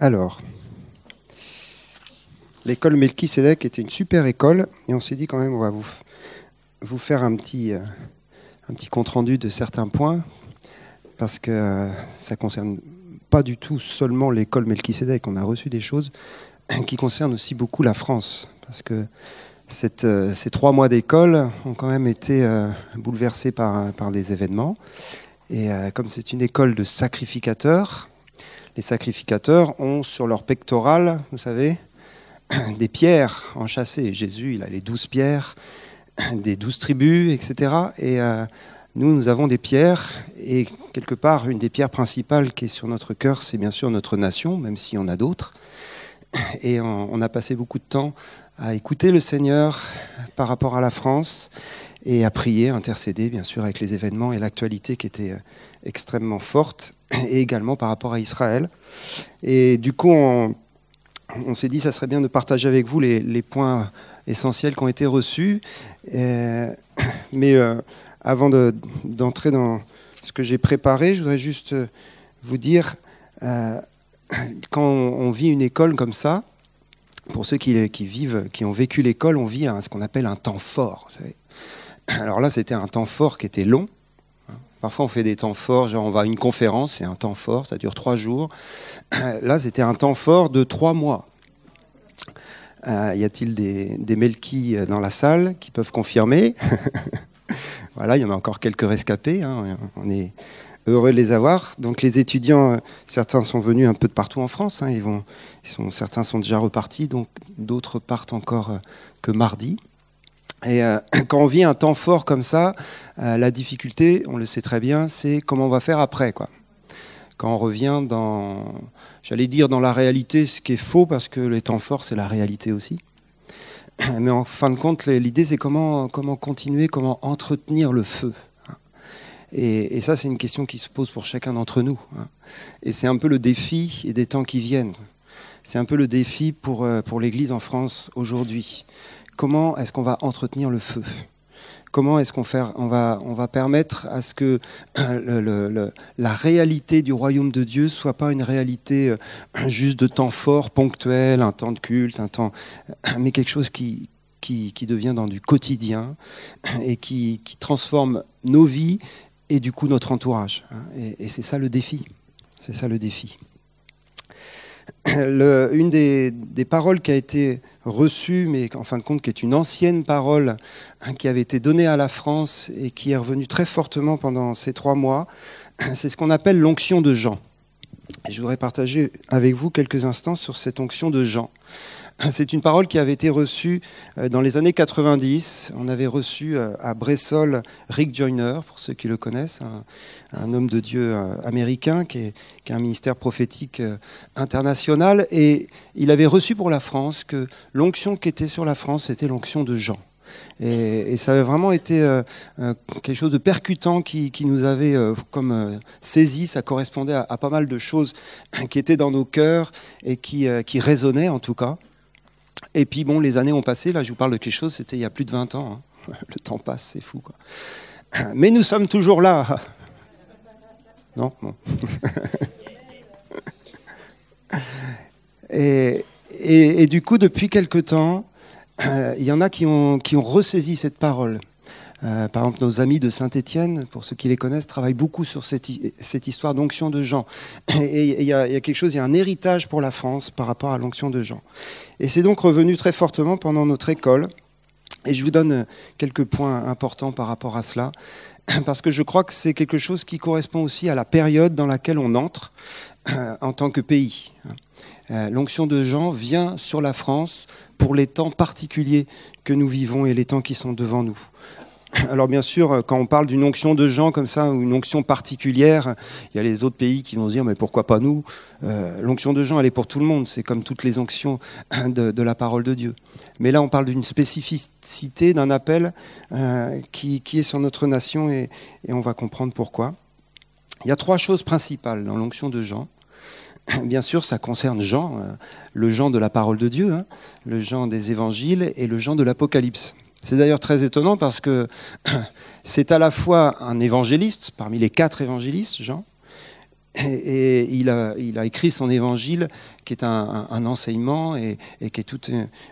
Alors, l'école Melchisedec était une super école et on s'est dit quand même on va vous, vous faire un petit, euh, un petit compte rendu de certains points parce que euh, ça concerne pas du tout seulement l'école Melchisedec. On a reçu des choses qui concernent aussi beaucoup la France parce que euh, ces trois mois d'école ont quand même été bouleversés par, par des événements. Et comme c'est une école de sacrificateurs, les sacrificateurs ont sur leur pectoral, vous savez, des pierres enchâssées. Jésus, il a les douze pierres des douze tribus, etc. Et euh, nous, nous avons des pierres, et quelque part, une des pierres principales qui est sur notre cœur, c'est bien sûr notre nation, même s'il y en a d'autres. Et on, a passé beaucoup de temps à écouter le Seigneur par rapport à la France et à prier, intercéder, bien sûr, avec les événements et l'actualité qui était euh, extrêmement forte, et également par rapport à Israël. Et du coup, on, s'est dit, ça serait bien de partager avec vous les, points essentiels qui ont été reçus. mais euh, avant d'entrer dans ce que j'ai préparé, je voudrais juste vous dire, euh, quand on, vit une école comme ça, pour ceux qui vivent, qui ont vécu l'école, on vit ce qu'on appelle un temps fort. Alors là, c'était un temps fort qui était long. Parfois, on fait des temps forts, genre on va à une conférence, c'est un temps fort, ça dure trois jours. Là, c'était un temps fort de trois mois. Euh, y a-t-il des, des euh, dans la salle qui peuvent confirmer Voilà, il y en a encore quelques rescapés. Hein, on est heureux de les avoir. Donc les étudiants, euh, certains sont venus un peu de partout en France. Hein, ils vont, certains sont déjà repartis, donc d'autres partent encore que mardi. Et quand on vit un temps fort comme ça, la difficulté, on le sait très bien, c'est comment on va faire après. Quoi quand on revient dans, j'allais dire dans la réalité, ce qui est faux parce que les temps forts, c'est la réalité aussi. Mais en fin de compte, l'idée, c'est comment, comment continuer, comment entretenir le feu. Et, ça, c'est une question qui se pose pour chacun d'entre nous. Hein. Et c'est un peu le défi des temps qui viennent. C'est un peu le défi pour, euh, pour l'Église en France aujourd'hui. Comment est-ce qu'on va entretenir le feu? Comment est-ce qu'on on va, on va permettre à ce que le, la réalité du royaume de Dieu soit pas une réalité euh, juste de temps fort, ponctuel, un temps de culte, un temps, mais quelque chose qui, qui, devient dans du quotidien et qui, transforme nos vies et du coup notre entourage. Hein. Et, et c'est ça le défi. C'est ça le défi. Une des, paroles qui a été reçue, mais en fin de compte qui est une ancienne parole hein, qui avait été donnée à la France et qui est revenue très fortement pendant ces trois mois, c'est ce qu'on appelle l'onction de Jean. Et je voudrais partager avec vous quelques instants sur cette onction de Jean. C'est une parole qui avait été reçue euh, dans les années 90. On avait reçu euh, à Bressol Rick Joyner, pour ceux qui le connaissent, un, homme de Dieu euh, américain qui, est, a un ministère prophétique international. Et il avait reçu pour la France que l'onction qui était sur la France, c'était l'onction de Jean. Et, ça avait vraiment été quelque chose de percutant qui, nous avait comme saisi. Ça correspondait à, pas mal de choses qui étaient dans nos cœurs et qui, qui résonnaient en tout cas. Et puis bon, les années ont passé, là je vous parle de quelque chose, c'était il y a plus de 20 ans. Hein. Le temps passe, c'est fou. Mais nous sommes toujours là. Non bon. et, du coup, depuis quelque temps, il y en a qui ont ressaisi cette parole. Euh, par exemple, nos amis de Saint-Étienne, pour ceux qui les connaissent, travaillent beaucoup sur cette, histoire d'onction de Jean. Et il y, a quelque chose, il y a un héritage pour la France par rapport à l'onction de Jean. Et c'est donc revenu très fortement pendant notre école. Et je vous donne quelques points importants par rapport à cela, parce que je crois que c'est quelque chose qui correspond aussi à la période dans laquelle on entre euh, en tant que pays. Euh, l'onction de Jean vient sur la France pour les temps particuliers que nous vivons et les temps qui sont devant nous. Alors bien sûr, quand on parle d'une onction de gens comme ça, ou une onction particulière, il y a les autres pays qui vont se dire mais pourquoi pas nous? Euh, L'onction de gens, elle est pour tout le monde, c'est comme toutes les onctions de, la parole de Dieu. Mais là, on parle d'une spécificité, d'un appel euh, qui, est sur notre nation et, on va comprendre pourquoi. Il y a trois choses principales dans l'onction de Jean. Bien sûr, ça concerne Jean, euh, le Jean de la parole de Dieu, hein, le Jean des évangiles et le Jean de l'Apocalypse. C'est d'ailleurs très étonnant parce que c'est à la fois un évangéliste, parmi les quatre évangélistes, Jean, Et, il, a, écrit son évangile, qui est un, enseignement et, qui est tout,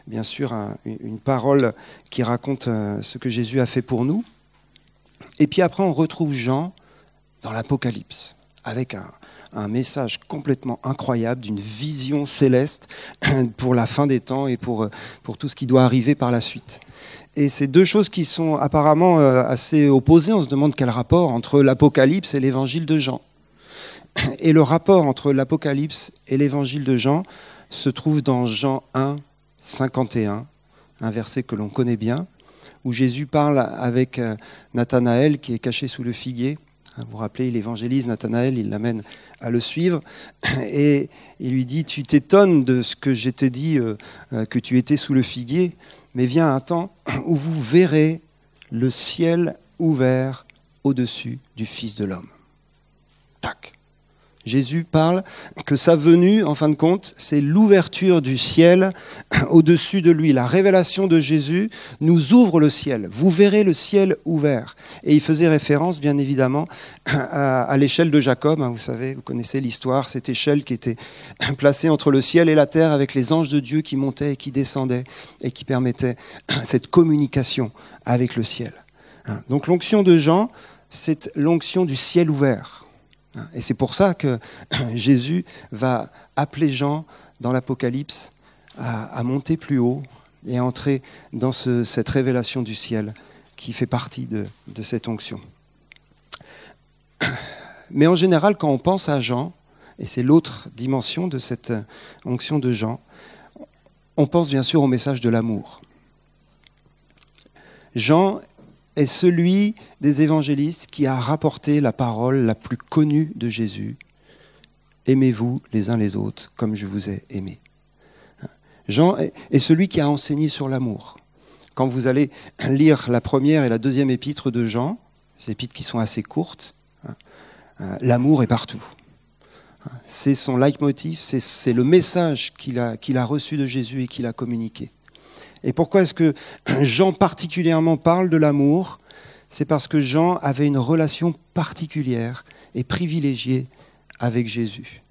bien sûr, une parole qui raconte euh, ce que Jésus a fait pour nous. Et puis après, on retrouve Jean dans l'Apocalypse, avec un, un message complètement incroyable d'une vision céleste pour la fin des temps et pour, pour tout ce qui doit arriver par la suite. Et c'est deux choses qui sont apparemment euh, assez opposées. On se demande quel rapport entre l'Apocalypse et l'évangile de Jean. Et le rapport entre l'Apocalypse et l'évangile de Jean se trouve dans Jean 1, 51, un verset que l'on connaît bien, où Jésus parle avec euh, Nathanaël qui est caché sous le figuier. Vous vous rappelez, il évangélise Nathanaël, il l'amène à le suivre, et il lui dit, tu t'étonnes de ce que je t'ai dit, euh, que tu étais sous le figuier, mais vient un temps où vous verrez le ciel ouvert au-dessus du Fils de l'homme. Tac. Jésus parle que sa venue, en fin de compte, c'est l'ouverture du ciel au-dessus de lui. La révélation de Jésus nous ouvre le ciel. Vous verrez le ciel ouvert. Et il faisait référence, bien évidemment, à, l'échelle de Jacob. Hein, vous savez, vous connaissez l'histoire, cette échelle qui était placée entre le ciel et la terre avec les anges de Dieu qui montaient et qui descendaient et qui permettaient cette communication avec le ciel. Hein, donc l'onction de Jean, c'est l'onction du ciel ouvert. Et c'est pour ça que Jésus va appeler Jean dans l'Apocalypse à, monter plus haut et à entrer dans cette révélation du ciel qui fait partie de, de cette onction. Mais en général, quand on pense à Jean, et c'est l'autre dimension de cette onction de Jean, on pense bien sûr au message de l'amour. Jean est celui des évangélistes qui a rapporté la parole la plus connue de Jésus. Aimez-vous les uns les autres comme je vous ai aimé. Jean est celui qui a enseigné sur l'amour. Quand vous allez lire la première et la deuxième épître de Jean, ces épîtres qui sont assez courtes, hein, euh, l'amour est partout. C'est son leitmotiv, c'est le message qu'il a reçu de Jésus et qu'il a communiqué. Et pourquoi est-ce que Jean particulièrement parle de l'amour? C'est parce que Jean avait une relation particulière et privilégiée avec Jésus.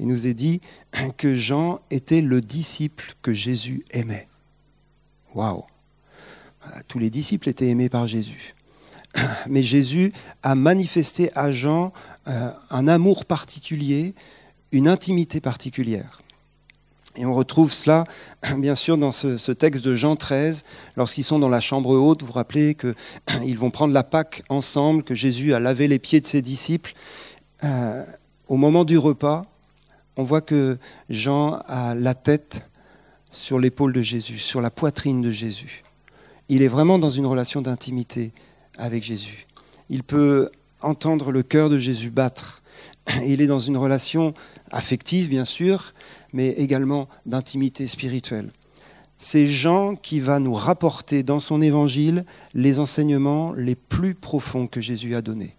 Il nous est dit que Jean était le disciple que Jésus aimait. Waouh Tous les disciples étaient aimés par Jésus. Mais Jésus a manifesté à Jean euh, un amour particulier, une intimité particulière. Et on retrouve cela, bien sûr, dans ce, texte de Jean 13, lorsqu'ils sont dans la chambre haute. Vous vous rappelez qu'ils vont prendre la Pâque ensemble, que Jésus a lavé les pieds de ses disciples. Euh, au moment du repas, on voit que Jean a la tête sur l'épaule de Jésus, sur la poitrine de Jésus. Il est vraiment dans une relation d'intimité avec Jésus. Il peut entendre le cœur de Jésus battre. Il est dans une relation affective, bien sûr, mais également d'intimité spirituelle. C'est Jean qui va nous rapporter dans son évangile les enseignements les plus profonds que Jésus a donnés.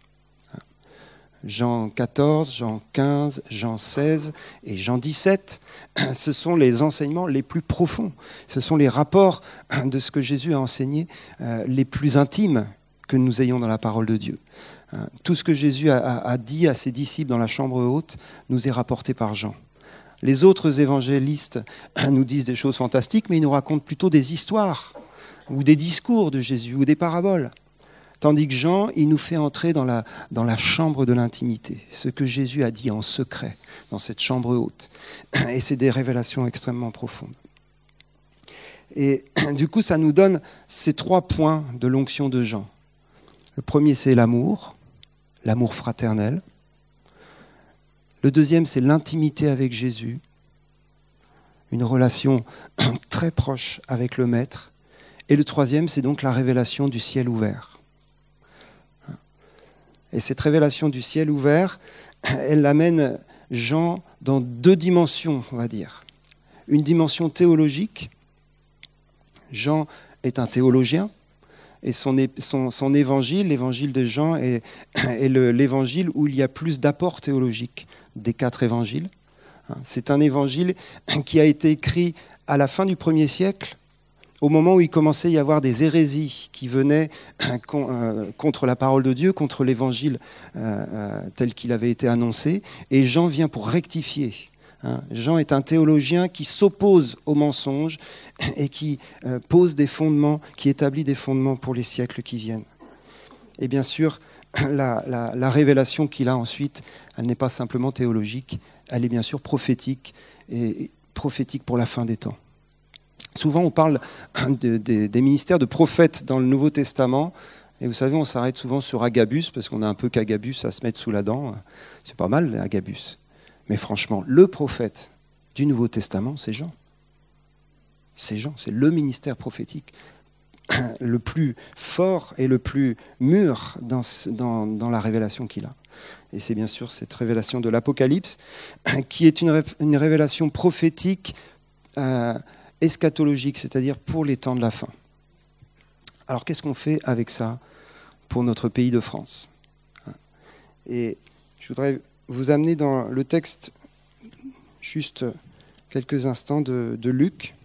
Jean 14, Jean 15, Jean 16 et Jean 17, ce sont les enseignements les plus profonds. Ce sont les rapports de ce que Jésus a enseigné euh, les plus intimes que nous ayons dans la parole de Dieu. Tout ce que Jésus a dit à ses disciples dans la chambre haute nous est rapporté par Jean. Les autres évangélistes nous disent des choses fantastiques, mais ils nous racontent plutôt des histoires ou des discours de Jésus ou des paraboles. Tandis que Jean, il nous fait entrer dans la, dans la chambre de l'intimité, ce que Jésus a dit en secret dans cette chambre haute. Et c'est des révélations extrêmement profondes. Et du coup, ça nous donne ces trois points de l'onction de Jean. Le premier, c'est l'amour, l'amour fraternel. Le deuxième, c'est l'intimité avec Jésus, une relation très proche avec le Maître. Et le troisième, c'est donc la révélation du ciel ouvert. Et cette révélation du ciel ouvert, elle amène Jean dans deux dimensions, on va dire. Une dimension théologique. Jean est un théologien, et son, évangile, l'évangile de Jean, est l'évangile où il y a plus d'apports théologiques des quatre évangiles. C'est un évangile qui a été écrit à la fin du premier siècle au moment où il commençait à y avoir des hérésies qui venaient euh, contre la parole de Dieu, contre l'évangile euh, euh, tel qu'il avait été annoncé, et Jean vient pour rectifier. Hein. Jean est un théologien qui s'oppose au mensonge et qui pose des fondements, qui établit des fondements pour les siècles qui viennent. Et bien sûr, la révélation qu'il a ensuite, elle n'est pas simplement théologique, elle est bien sûr prophétique, et prophétique pour la fin des temps. Souvent, on parle des ministères de prophètes dans le Nouveau Testament. Et vous savez, on s'arrête souvent sur Agabus, parce qu'on a un peu qu'Agabus à se mettre sous la dent. C'est pas mal, Agabus. Mais franchement, le prophète du Nouveau Testament, c'est Jean. C'est Jean, c'est le ministère prophétique le plus fort et le plus mûr dans, la révélation qu'il a. Et c'est bien sûr cette révélation de l'Apocalypse, qui est une, une révélation prophétique euh, eschatologique, c'est-à-dire pour les temps de la fin. Alors qu'est-ce qu'on fait avec ça pour notre pays de France? Et je voudrais vous amener dans le texte juste quelques instants de, Luc.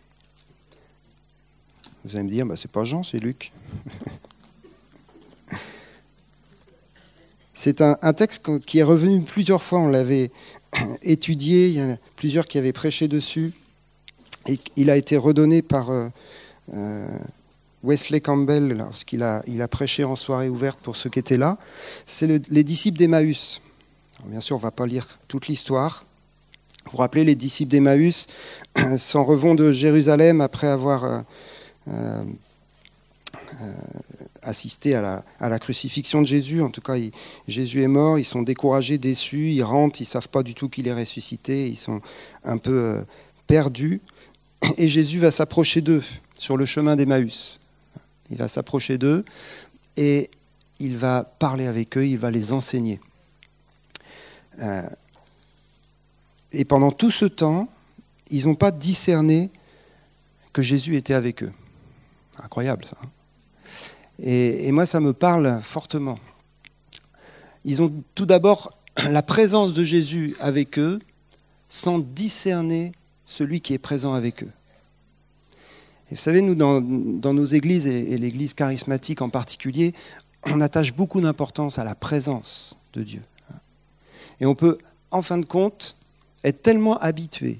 Vous allez me dire, bah, c'est pas Jean, c'est Luc. c'est un, texte qui est revenu plusieurs fois, on l'avait étudié, il y en a plusieurs qui avaient prêché dessus il a été redonné par euh, euh, Wesley Campbell lorsqu'il a, il a prêché en soirée ouverte pour ceux qui étaient là. C'est les disciples d'Emmaüs. Bien sûr, on ne va pas lire toute l'histoire. Vous vous rappelez, les disciples d'Emmaüs s'en revont de Jérusalem après avoir euh, assisté à la, à la, crucifixion de Jésus. En tout cas, Jésus est mort, ils sont découragés, déçus, ils rentrent, ils ne savent pas du tout qu'il est ressuscité, ils sont un peu perdus et Jésus va s'approcher d'eux sur le chemin d'Emmaüs. Il va s'approcher d'eux et il va parler avec eux, il va les enseigner. Euh, et pendant tout ce temps, ils n'ont pas discerné que Jésus était avec eux. Incroyable ça. Hein. et, et moi, ça me parle fortement. Ils ont tout d'abord la présence de Jésus avec eux sans discerner celui qui est présent avec eux. Et vous savez, nous, dans, nos églises, et, l'église charismatique en particulier, on attache beaucoup d'importance à la présence de Dieu. Et on peut, en fin de compte, être tellement habitué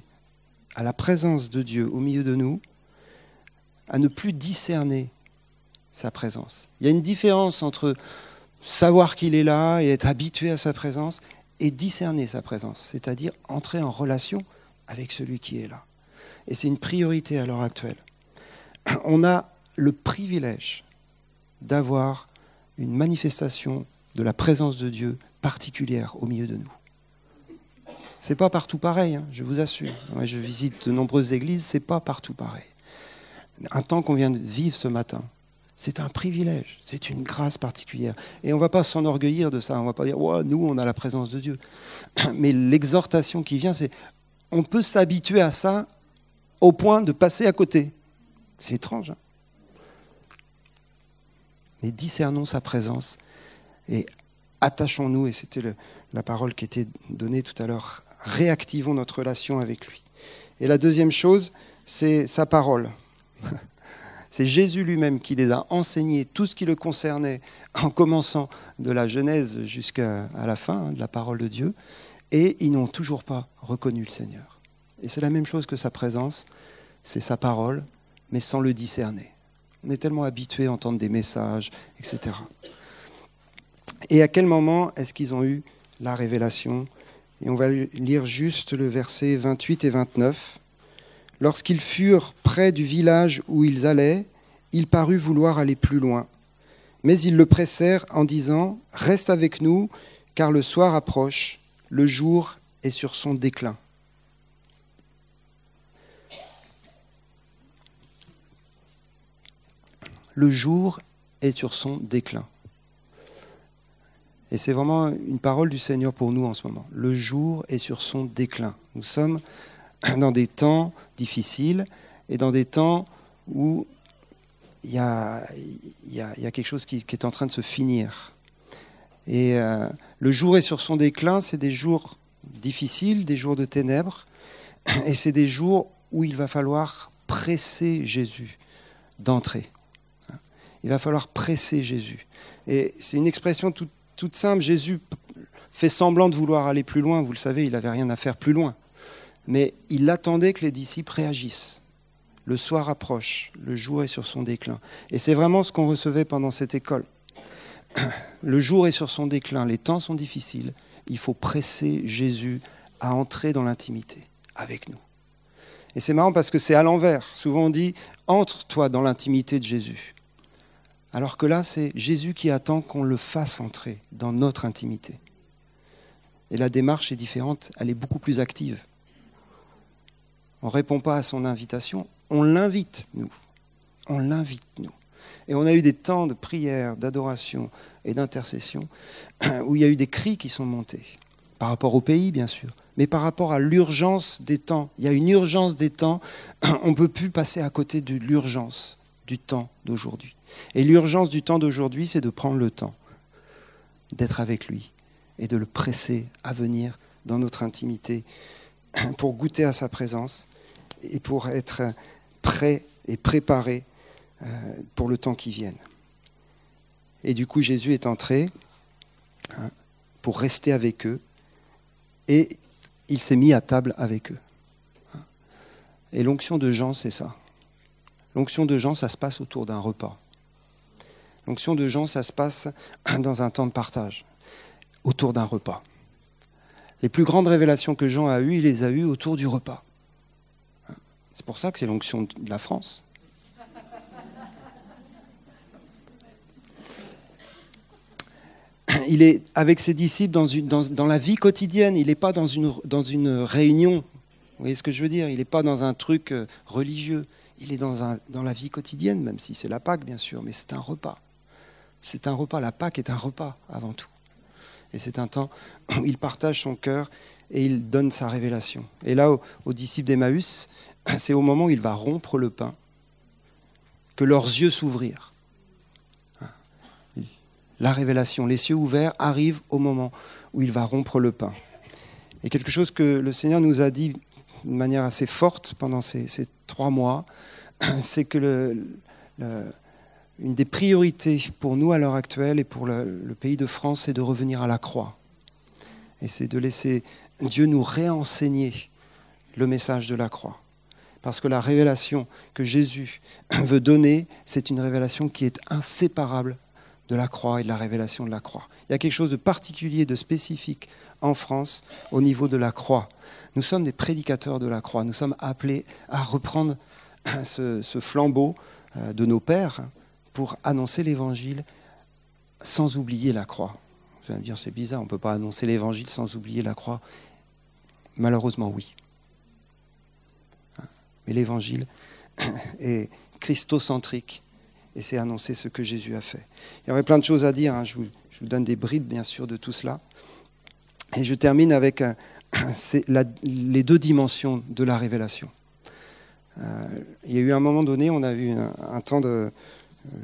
à la présence de Dieu au milieu de nous, à ne plus discerner sa présence. Il y a une différence entre savoir qu'il est là et être habitué à sa présence et discerner sa présence, c'est-à-dire entrer en relation avec celui qui est là. Et c'est une priorité à l'heure actuelle. On a le privilège d'avoir une manifestation de la présence de Dieu particulière au milieu de nous. C'est pas partout pareil, hein, je vous assure. Je visite de nombreuses églises, c'est pas partout pareil. Un temps qu'on vient de vivre ce matin, c'est un privilège, c'est une grâce particulière. Et on ne va pas s'enorgueillir de ça, on ne va pas dire, nous, on a la présence de Dieu. Mais l'exhortation qui vient, c'est on peut s'habituer à ça au point de passer à côté. C'est étrange. Hein Mais discernons sa présence et attachons-nous, et c'était la parole qui était donnée tout à l'heure, réactivons notre relation avec lui. Et la deuxième chose, c'est sa parole. C'est Jésus lui-même qui les a enseignés tout ce qui le concernait, en commençant de la Genèse jusqu'à la fin hein, de la parole de Dieu et ils n'ont toujours pas reconnu le Seigneur. Et c'est la même chose que sa présence, c'est sa parole, mais sans le discerner. On est tellement habitué à entendre des messages, etc. Et à quel moment est-ce qu'ils ont eu la révélation? Et on va lire juste le verset 28 et 29. Lorsqu'ils furent près du village où ils allaient, il parut vouloir aller plus loin. Mais ils le pressèrent en disant, Reste avec nous, car le soir approche le jour est sur son déclin. Le jour est sur son déclin. Et c'est vraiment une parole du Seigneur pour nous en ce moment. Le jour est sur son déclin. Nous sommes dans des temps difficiles et dans des temps où il y a, quelque chose qui, est en train de se finir. Et euh, le jour est sur son déclin, c'est des jours difficiles, des jours de ténèbres, et c'est des jours où il va falloir presser Jésus d'entrer. Il va falloir presser Jésus. Et c'est une expression toute, simple. Jésus fait semblant de vouloir aller plus loin. Vous le savez, il n'avait rien à faire plus loin. Mais il attendait que les disciples réagissent. Le soir approche, le jour est sur son déclin. Et c'est vraiment ce qu'on recevait pendant cette école. Le jour est sur son déclin, les temps sont difficiles. Il faut presser Jésus à entrer dans l'intimité avec nous. Et c'est marrant parce que c'est à l'envers. Souvent on dit entre-toi dans l'intimité de Jésus. Alors que là, c'est Jésus qui attend qu'on le fasse entrer dans notre intimité. Et la démarche est différente, elle est beaucoup plus active. On ne répond pas à son invitation, on l'invite, nous. On l'invite, nous. Et on a eu des temps de prière, d'adoration et d'intercession où il y a eu des cris qui sont montés, par rapport au pays, bien sûr, mais par rapport à l'urgence des temps. Il y a une urgence des temps, on ne peut plus passer à côté de l'urgence du temps d'aujourd'hui. Et l'urgence du temps d'aujourd'hui, c'est de prendre le temps d'être avec lui et de le presser à venir dans notre intimité pour goûter à sa présence et pour être prêt et préparé euh, pour le temps qui vienne. Et du coup, Jésus est entré hein, pour rester avec eux et il s'est mis à table avec eux. Et l'onction de Jean, c'est ça. L'onction de Jean, ça se passe autour d'un repas. L'onction de Jean, ça se passe dans un temps de partage, autour d'un repas. Les plus grandes révélations que Jean a eues, il les a eues autour du repas. C'est pour ça que c'est l'onction de la France. Il est avec ses disciples dans, la vie quotidienne, il n'est pas dans une, réunion. Vous voyez ce que je veux dire? Il n'est pas dans un truc euh, religieux. Il est dans la vie quotidienne, même si c'est la Pâque, bien sûr, mais c'est un repas. C'est un repas. La Pâque est un repas avant tout. Et c'est un temps où il partage son cœur et il donne sa révélation. Et là, aux, disciples d'Emmaüs, c'est au moment où il va rompre le pain que leurs yeux s'ouvrirent. La révélation, les cieux ouverts arrivent au moment où il va rompre le pain. Et quelque chose que le Seigneur nous a dit de manière assez forte pendant ces, trois mois, c'est que le, une des priorités pour nous à l'heure actuelle et pour le, pays de France, c'est de revenir à la croix. Et c'est de laisser Dieu nous réenseigner le message de la croix. Parce que la révélation que Jésus veut donner, c'est une révélation qui est inséparable de la croix et de la révélation de la croix. Il y a quelque chose de particulier, de spécifique en France au niveau de la croix. Nous sommes des prédicateurs de la croix. Nous sommes appelés à reprendre ce, flambeau euh, de nos pères pour annoncer l'évangile sans oublier la croix. Vous allez me dire, c'est bizarre, on ne peut pas annoncer l'évangile sans oublier la croix. Malheureusement, oui. Mais l'évangile est christocentrique et c'est annoncer ce que Jésus a fait. Il y aurait plein de choses à dire, hein. je, vous, donne des bribes bien sûr de tout cela. Et je termine avec les deux dimensions de la révélation. Euh, il y a eu un moment donné, on a eu un temps de,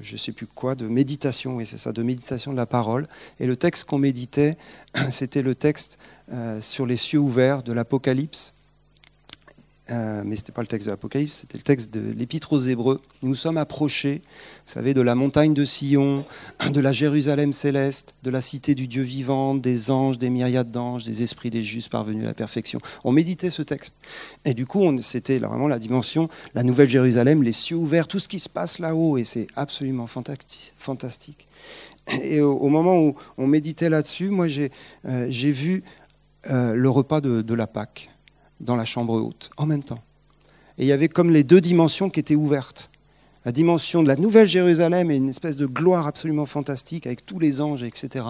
je ne sais plus quoi, de méditation, oui c'est ça, de méditation de la parole. Et le texte qu'on méditait, c'était le texte euh, sur les cieux ouverts de l'Apocalypse. Euh, mais ce n'était pas le texte de l'Apocalypse, c'était le texte de l'Épître aux Hébreux. Nous sommes approchés, vous savez, de la montagne de Sion, de la Jérusalem céleste, de la cité du Dieu vivant, des anges, des myriades d'anges, des esprits des justes parvenus à la perfection. On méditait ce texte. Et du coup, c'était vraiment la dimension, la nouvelle Jérusalem, les cieux ouverts, tout ce qui se passe là-haut, et c'est absolument fantastique. Et au, moment où on méditait là-dessus, moi j'ai euh, vu euh, le repas de, de la Pâque dans la chambre haute, en même temps. Et il y avait comme les deux dimensions qui étaient ouvertes. La dimension de la Nouvelle Jérusalem et une espèce de gloire absolument fantastique avec tous les anges, etc.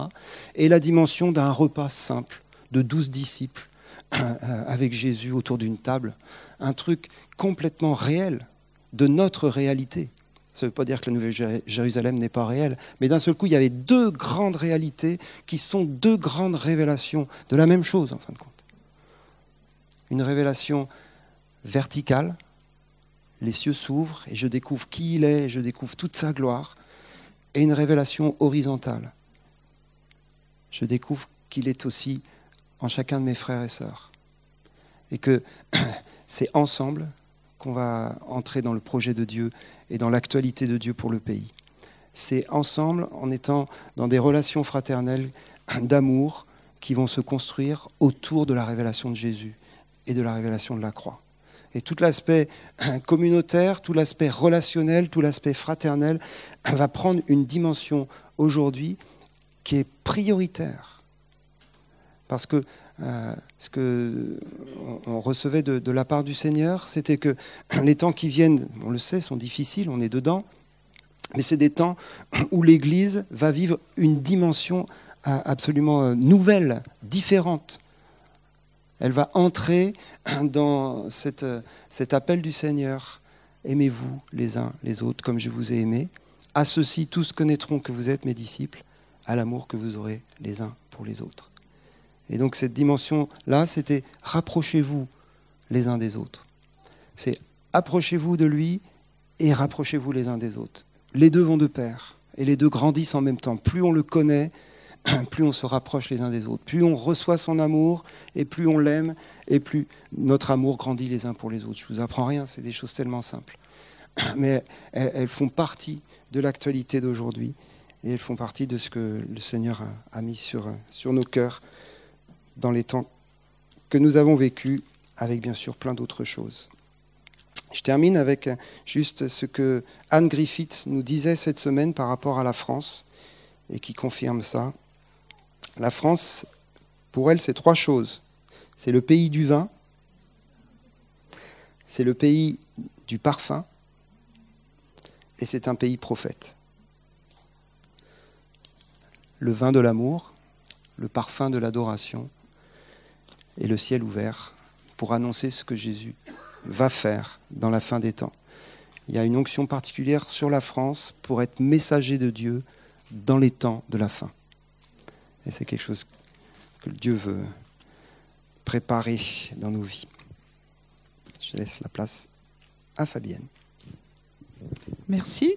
Et la dimension d'un repas simple de douze disciples euh, avec Jésus autour d'une table. Un truc complètement réel de notre réalité. Ça ne veut pas dire que la Nouvelle Jérusalem n'est pas réelle, mais d'un seul coup, il y avait deux grandes réalités qui sont deux grandes révélations de la même chose, en fin de compte une révélation verticale. Les cieux s'ouvrent et je découvre qui il est, et je découvre toute sa gloire. Et une révélation horizontale. Je découvre qu'il est aussi en chacun de mes frères et sœurs. Et que c'est ensemble qu'on va entrer dans le projet de Dieu et dans l'actualité de Dieu pour le pays. C'est ensemble, en étant dans des relations fraternelles d'amour, qui vont se construire autour de la révélation de Jésus et de la révélation de la croix. Et tout l'aspect communautaire, tout l'aspect relationnel, tout l'aspect fraternel va prendre une dimension aujourd'hui qui est prioritaire. Parce que euh, ce que on recevait de, la part du Seigneur, c'était que les temps qui viennent, on le sait, sont difficiles, on est dedans, mais c'est des temps où l'Église va vivre une dimension euh, absolument euh, nouvelle, différente. Elle va entrer dans cet appel du Seigneur. Aimez-vous les uns les autres comme je vous ai aimé. À ceux-ci, tous connaîtront que vous êtes mes disciples, à l'amour que vous aurez les uns pour les autres. Et donc cette dimension-là, c'était rapprochez-vous les uns des autres. C'est approchez-vous de lui et rapprochez-vous les uns des autres. Les deux vont de pair et les deux grandissent en même temps. Plus on le connaît, plus on se rapproche les uns des autres. Plus on reçoit son amour et plus on l'aime et plus notre amour grandit les uns pour les autres. Je ne vous apprends rien, c'est des choses tellement simples. Mais elles font partie de l'actualité d'aujourd'hui et elles font partie de ce que le Seigneur a mis sur, nos cœurs dans les temps que nous avons vécus, avec bien sûr plein d'autres choses. Je termine avec juste ce que Anne Griffith nous disait cette semaine par rapport à la France, et qui confirme ça. La France, pour elle, c'est trois choses. C'est le pays du vin, c'est le pays du parfum, et c'est un pays prophète. Le vin de l'amour, le parfum de l'adoration, et le ciel ouvert pour annoncer ce que Jésus va faire dans la fin des temps. Il y a une onction particulière sur la France pour être messager de Dieu dans les temps de la fin. Et c'est quelque chose que Dieu veut préparer dans nos vies. Je laisse la place à Fabienne. Merci.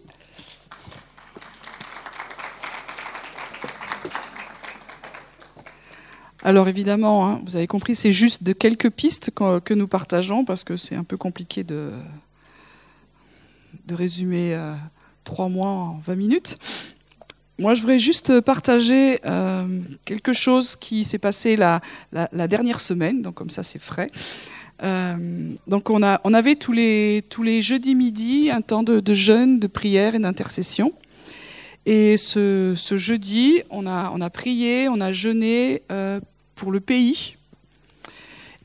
Alors évidemment, hein, vous avez compris, c'est juste de quelques pistes que nous partageons parce que c'est un peu compliqué de, de résumer euh, trois mois en 20 minutes. Moi, je voudrais juste partager euh, quelque chose qui s'est passé la, dernière semaine, donc comme ça c'est frais. Euh, donc on, avait tous les, jeudis midi un temps de, jeûne, de prière et d'intercession. Et ce, jeudi, on a, prié, on a jeûné euh, pour le pays,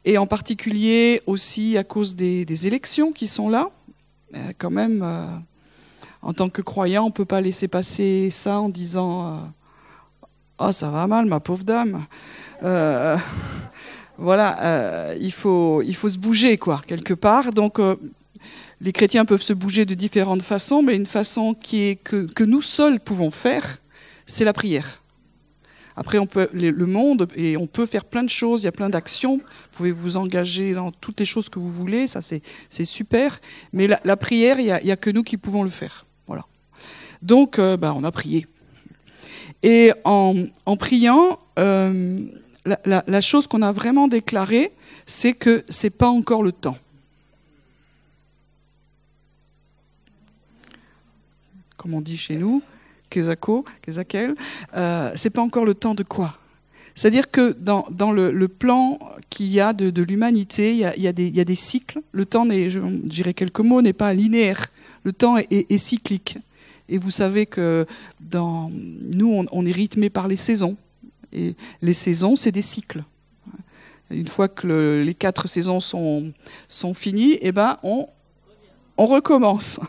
et en particulier aussi à cause des, des élections qui sont là. Quand même, en tant que croyant, on ne peut pas laisser passer ça en disant Ah, ça va mal, ma pauvre dame. voilà, il, faut, il faut se bouger, quoi, quelque part. Donc, les chrétiens peuvent se bouger de différentes façons, mais une façon qui est que, que nous seuls pouvons faire, c'est la prière. Après, on peut, le monde, et on peut faire plein de choses, il y a plein d'actions, vous pouvez vous engager dans toutes les choses que vous voulez, ça c'est super, mais la, prière, il n'y a, que nous qui pouvons le faire. Donc, euh, bah, on a prié. Et en, priant, euh, la, chose qu'on a vraiment déclarée, c'est que c'est pas encore le temps. comme on dit chez nous, Kezako, Kezakel, euh, c'est pas encore le temps de quoi? C'est-à-dire que dans, le, plan qu'il y a de, l'humanité, il, y a des cycles. Le temps, je dirais quelques mots, n'est pas linéaire. Le temps est, cyclique. Et vous savez que dans, nous, on, est rythmé par les saisons. Et les saisons, c'est des cycles. Une fois que le, les quatre saisons sont, sont finies, eh ben, on, on recommence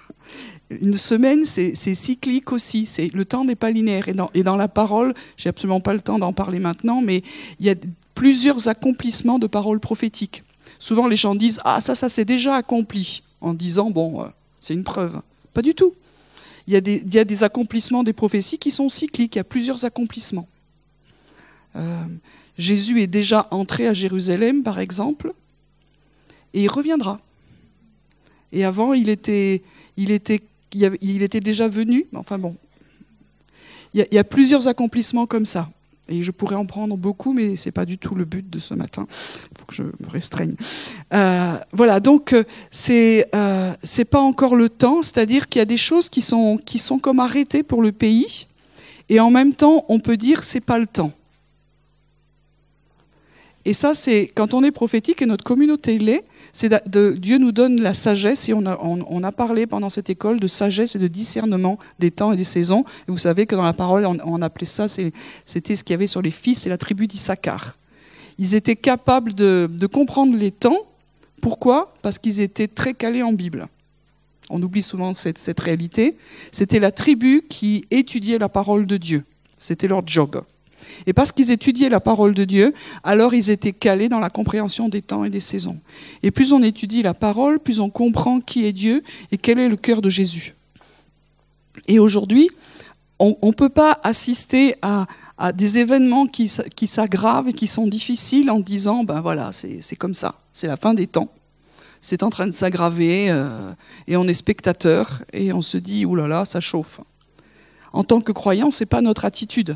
une semaine, c'est cyclique aussi. Le temps n'est pas linéaire. Et dans, et dans la parole, j'ai absolument pas le temps d'en parler maintenant, mais il y a plusieurs accomplissements de paroles prophétiques. Souvent, les gens disent Ah, ça, ça c'est déjà accompli, en disant Bon, euh, c'est une preuve. Pas du tout. Il y, a des, accomplissements des prophéties qui sont cycliques. Il y a plusieurs accomplissements. Euh, Jésus est déjà entré à Jérusalem, par exemple, et il reviendra. Et avant, il, était déjà venu, enfin bon. Il y, a, plusieurs accomplissements comme ça. Et je pourrais en prendre beaucoup, mais c'est pas du tout le but de ce matin. Il faut que je me restreigne. Euh, voilà, donc euh, c'est euh, pas encore le temps, c'est-à-dire qu'il y a des choses qui sont qui sont comme arrêtées pour le pays, et en même temps, on peut dire c'est pas le temps. Et ça, c'est quand on est prophétique et notre communauté l'est, c'est de, Dieu nous donne la sagesse et on a, parlé pendant cette école de sagesse et de discernement des temps et des saisons. Et vous savez que dans la parole, on, appelait ça, c'était ce qu'il y avait sur les fils et la tribu d'Issachar. Ils étaient capables de, comprendre les temps. Pourquoi? Parce qu'ils étaient très calés en Bible. On oublie souvent cette réalité. C'était la tribu qui étudiait la parole de Dieu. C'était leur job. Et parce qu'ils étudiaient la parole de Dieu, alors ils étaient calés dans la compréhension des temps et des saisons. Et plus on étudie la parole, plus on comprend qui est Dieu et quel est le cœur de Jésus. Et aujourd'hui, on ne peut pas assister à, des événements qui, s'aggravent et qui sont difficiles en disant, ben voilà, c'est comme ça, c'est la fin des temps. C'est en train de s'aggraver euh, et on est spectateur et on se dit, oulala, ça chauffe. En tant que croyant, ce n'est pas notre attitude.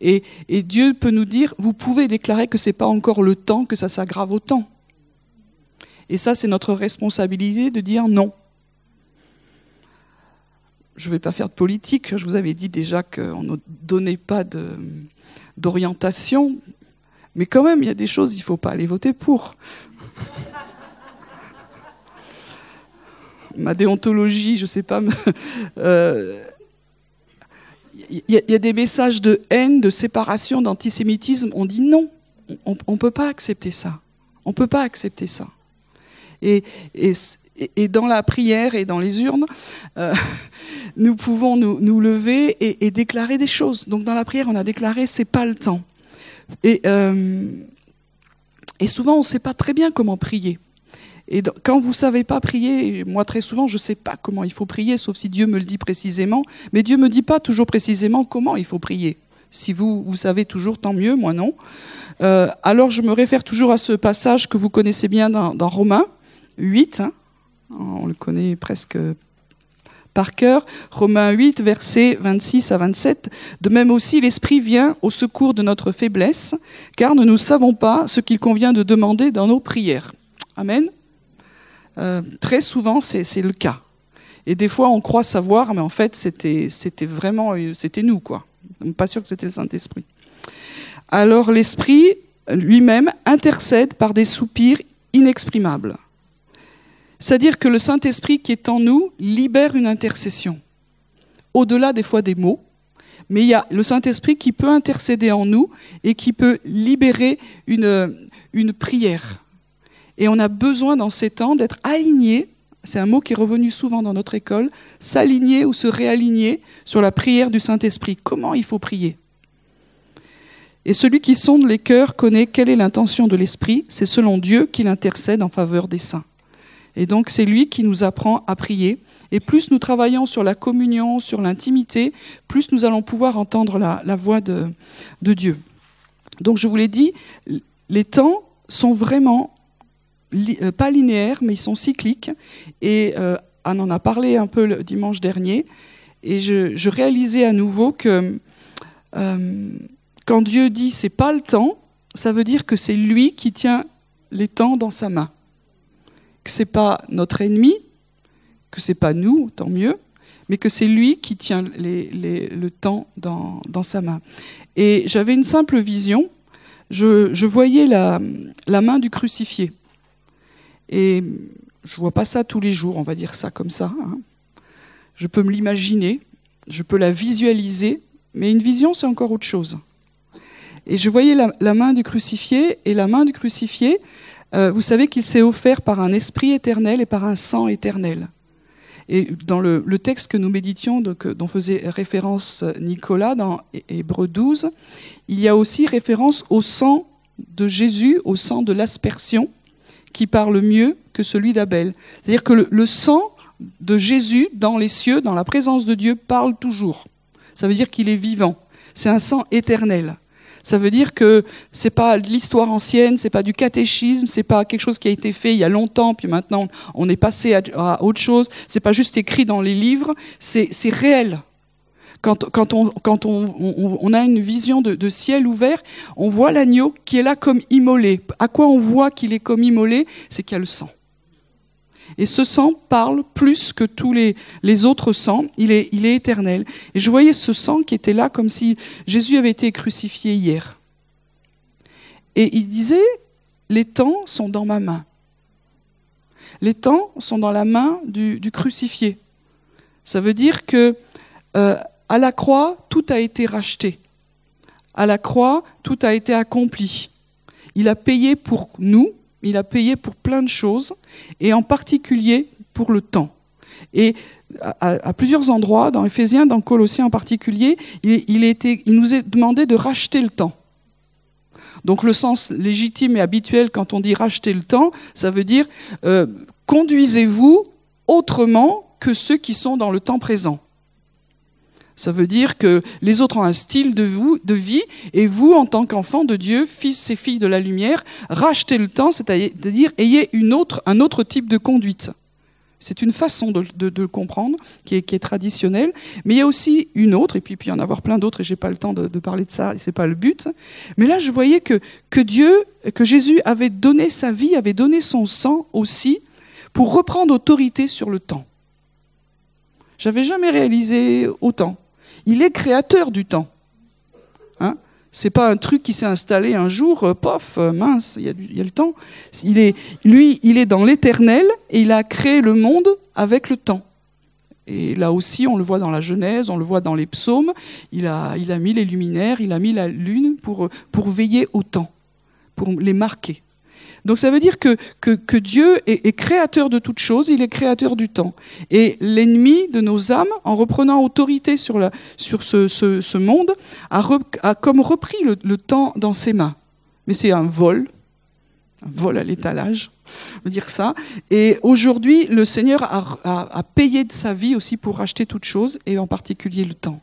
Et, Dieu peut nous dire, vous pouvez déclarer que ce n'est pas encore le temps que ça s'aggrave autant. Et ça, c'est notre responsabilité de dire non. Je ne vais pas faire de politique, je vous avais dit déjà qu'on ne donnait pas d'orientation, mais quand même, il y a des choses, il ne faut pas aller voter pour. Ma déontologie, je ne sais pas, euh, il y, a des messages de haine, de séparation, d'antisémitisme. On dit non, on ne peut pas accepter ça. On ne peut pas accepter ça. Et, dans la prière et dans les urnes, euh, nous pouvons nous, lever et, déclarer des choses. Donc dans la prière, on a déclaré c'est pas le temps. Et, euh, et souvent, on ne sait pas très bien comment prier. Et quand vous ne savez pas prier, moi très souvent je ne sais pas comment il faut prier, sauf si Dieu me le dit précisément, mais Dieu ne me dit pas toujours précisément comment il faut prier. Si vous, vous savez toujours, tant mieux, moi non. Euh, alors je me réfère toujours à ce passage que vous connaissez bien dans, Romains 8, hein. on le connaît presque par cœur, Romains 8, versets 26 à 27. De même aussi, l'Esprit vient au secours de notre faiblesse, car nous ne savons pas ce qu'il convient de demander dans nos prières. Amen. Euh, très souvent, c'est le cas. Et des fois, on croit savoir, mais en fait, c'était vraiment, c'était nous, quoi. Pas sûr que c'était le Saint-Esprit. Alors, l'Esprit lui-même intercède par des soupirs inexprimables. C'est-à-dire que le Saint-Esprit qui est en nous libère une intercession. Au-delà des fois des mots, mais il y a le Saint-Esprit qui peut intercéder en nous et qui peut libérer une, une prière. Et on a besoin dans ces temps d'être aligné, c'est un mot qui est revenu souvent dans notre école, s'aligner ou se réaligner sur la prière du Saint-Esprit. Comment il faut prier? Et celui qui sonde les cœurs connaît quelle est l'intention de l'Esprit, c'est selon Dieu qu'il intercède en faveur des saints. Et donc c'est lui qui nous apprend à prier. Et plus nous travaillons sur la communion, sur l'intimité, plus nous allons pouvoir entendre la, voix de, de Dieu. Donc je vous l'ai dit, les temps sont vraiment euh, pas linéaires, mais ils sont cycliques. Et euh, on en a parlé un peu le dimanche dernier. Et je, réalisais à nouveau que euh, quand Dieu dit c'est pas le temps, ça veut dire que c'est lui qui tient les temps dans sa main. Que c'est pas notre ennemi, que c'est pas nous, tant mieux, mais que c'est lui qui tient le temps dans, sa main. Et j'avais une simple vision. Je, voyais la main du crucifié. Et je vois pas ça tous les jours, on va dire ça comme ça. Hein. Je peux me l'imaginer, je peux la visualiser, mais une vision, c'est encore autre chose. Et je voyais la, main du crucifié, et la main du crucifié, euh, vous savez qu'il s'est offert par un esprit éternel et par un sang éternel. Et dans le, texte que nous méditions, donc, dont faisait référence Nicolas dans Hébreu 12, il y a aussi référence au sang de Jésus, au sang de l'aspersion, qui parle mieux que celui d'Abel. C'est-à-dire que le, sang de Jésus dans les cieux, dans la présence de Dieu, parle toujours. Ça veut dire qu'il est vivant. C'est un sang éternel. Ça veut dire que c'est pas de l'histoire ancienne, c'est pas du catéchisme, c'est pas quelque chose qui a été fait il y a longtemps, puis maintenant on est passé à, autre chose. C'est pas juste écrit dans les livres, c'est réel. Quand, on, a une vision de, ciel ouvert, on voit l'agneau qui est là comme immolé. À quoi on voit qu'il est comme immolé? C'est qu'il y a le sang. Et ce sang parle plus que tous les, autres sangs. Il est, éternel. Et je voyais ce sang qui était là comme si Jésus avait été crucifié hier. Et il disait, les temps sont dans ma main. Les temps sont dans la main du, du crucifié. Ça veut dire que euh, à la croix, tout a été racheté. À la croix, tout a été accompli. Il a payé pour nous, il a payé pour plein de choses, et en particulier pour le temps. Et à, plusieurs endroits, dans Éphésiens, dans Colossiens en particulier, il, nous est demandé de racheter le temps. Donc le sens légitime et habituel quand on dit racheter le temps, ça veut dire euh, conduisez-vous autrement que ceux qui sont dans le temps présent. Ça veut dire que les autres ont un style de, vie, et vous, en tant qu'enfant de Dieu, fils et filles de la lumière, rachetez le temps, c'est-à-dire ayez un autre type de conduite. C'est une façon de, le comprendre qui est, traditionnelle, mais il y a aussi une autre, et puis, il y en avoir plein d'autres, et j'ai pas le temps de, parler de ça, et c'est pas le but. Mais là, je voyais que, que Dieu, que Jésus avait donné sa vie, avait donné son sang aussi, pour reprendre autorité sur le temps. J'avais jamais réalisé autant. Il est créateur du temps. Hein? C'est pas un truc qui s'est installé un jour, euh, pof, euh, mince, il y, a le temps. Il est, lui, il est dans l'éternel et il a créé le monde avec le temps. Et là aussi, on le voit dans la Genèse, on le voit dans les psaumes, il a, mis les luminaires, il a mis la lune pour veiller au temps, pour les marquer. Donc ça veut dire que, que, Dieu est, créateur de toutes choses, il est créateur du temps. Et l'ennemi de nos âmes, en reprenant autorité sur, la, sur ce, ce, monde, a, a, comme repris le, temps dans ses mains. Mais c'est un vol, un vol à l'étalage, on dire ça. Et aujourd'hui, le Seigneur a, a, a payé de sa vie aussi pour racheter toutes choses, et en particulier le temps.